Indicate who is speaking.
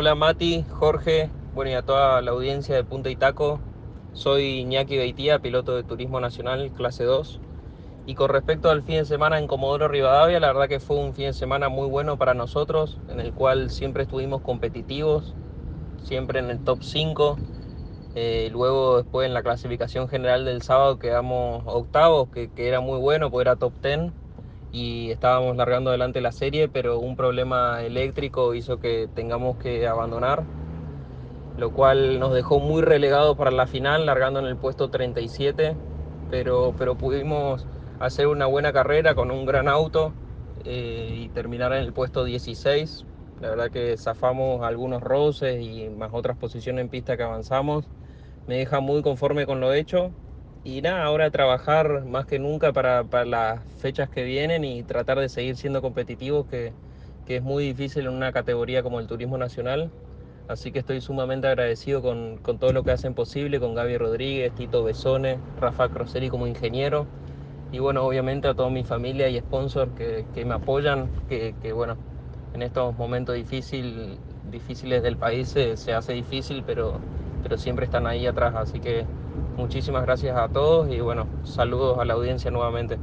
Speaker 1: Hola Mati, Jorge, bueno y a toda la audiencia de Punta Itaco. Soy Iñaki Beitía, piloto de Turismo Nacional, clase 2. Y con respecto al fin de semana en Comodoro Rivadavia, la verdad que fue un fin de semana muy bueno para nosotros, en el cual siempre estuvimos competitivos, siempre en el top 5. Eh, luego después en la clasificación general del sábado quedamos octavos, que, que era muy bueno, porque era top 10 y estábamos largando adelante la serie, pero un problema eléctrico hizo que tengamos que abandonar, lo cual nos dejó muy relegados para la final, largando en el puesto 37, pero, pero pudimos hacer una buena carrera con un gran auto eh, y terminar en el puesto 16. La verdad que zafamos algunos roces y más otras posiciones en pista que avanzamos. Me deja muy conforme con lo hecho y nada, ahora trabajar más que nunca para, para, las fechas que vienen y tratar de seguir siendo competitivos, que, que, es muy difícil en una categoría como el turismo nacional. Así que estoy sumamente agradecido con, con todo lo que hacen posible, con Gaby Rodríguez, Tito Besone, Rafa Croseri como ingeniero y bueno, obviamente a toda mi familia y sponsor que, que me apoyan, que, que, bueno, en estos momentos difícil, difíciles del país se, se hace difícil, pero, pero siempre están ahí atrás, así que Muchísimas gracias a todos y bueno, saludos a la audiencia nuevamente.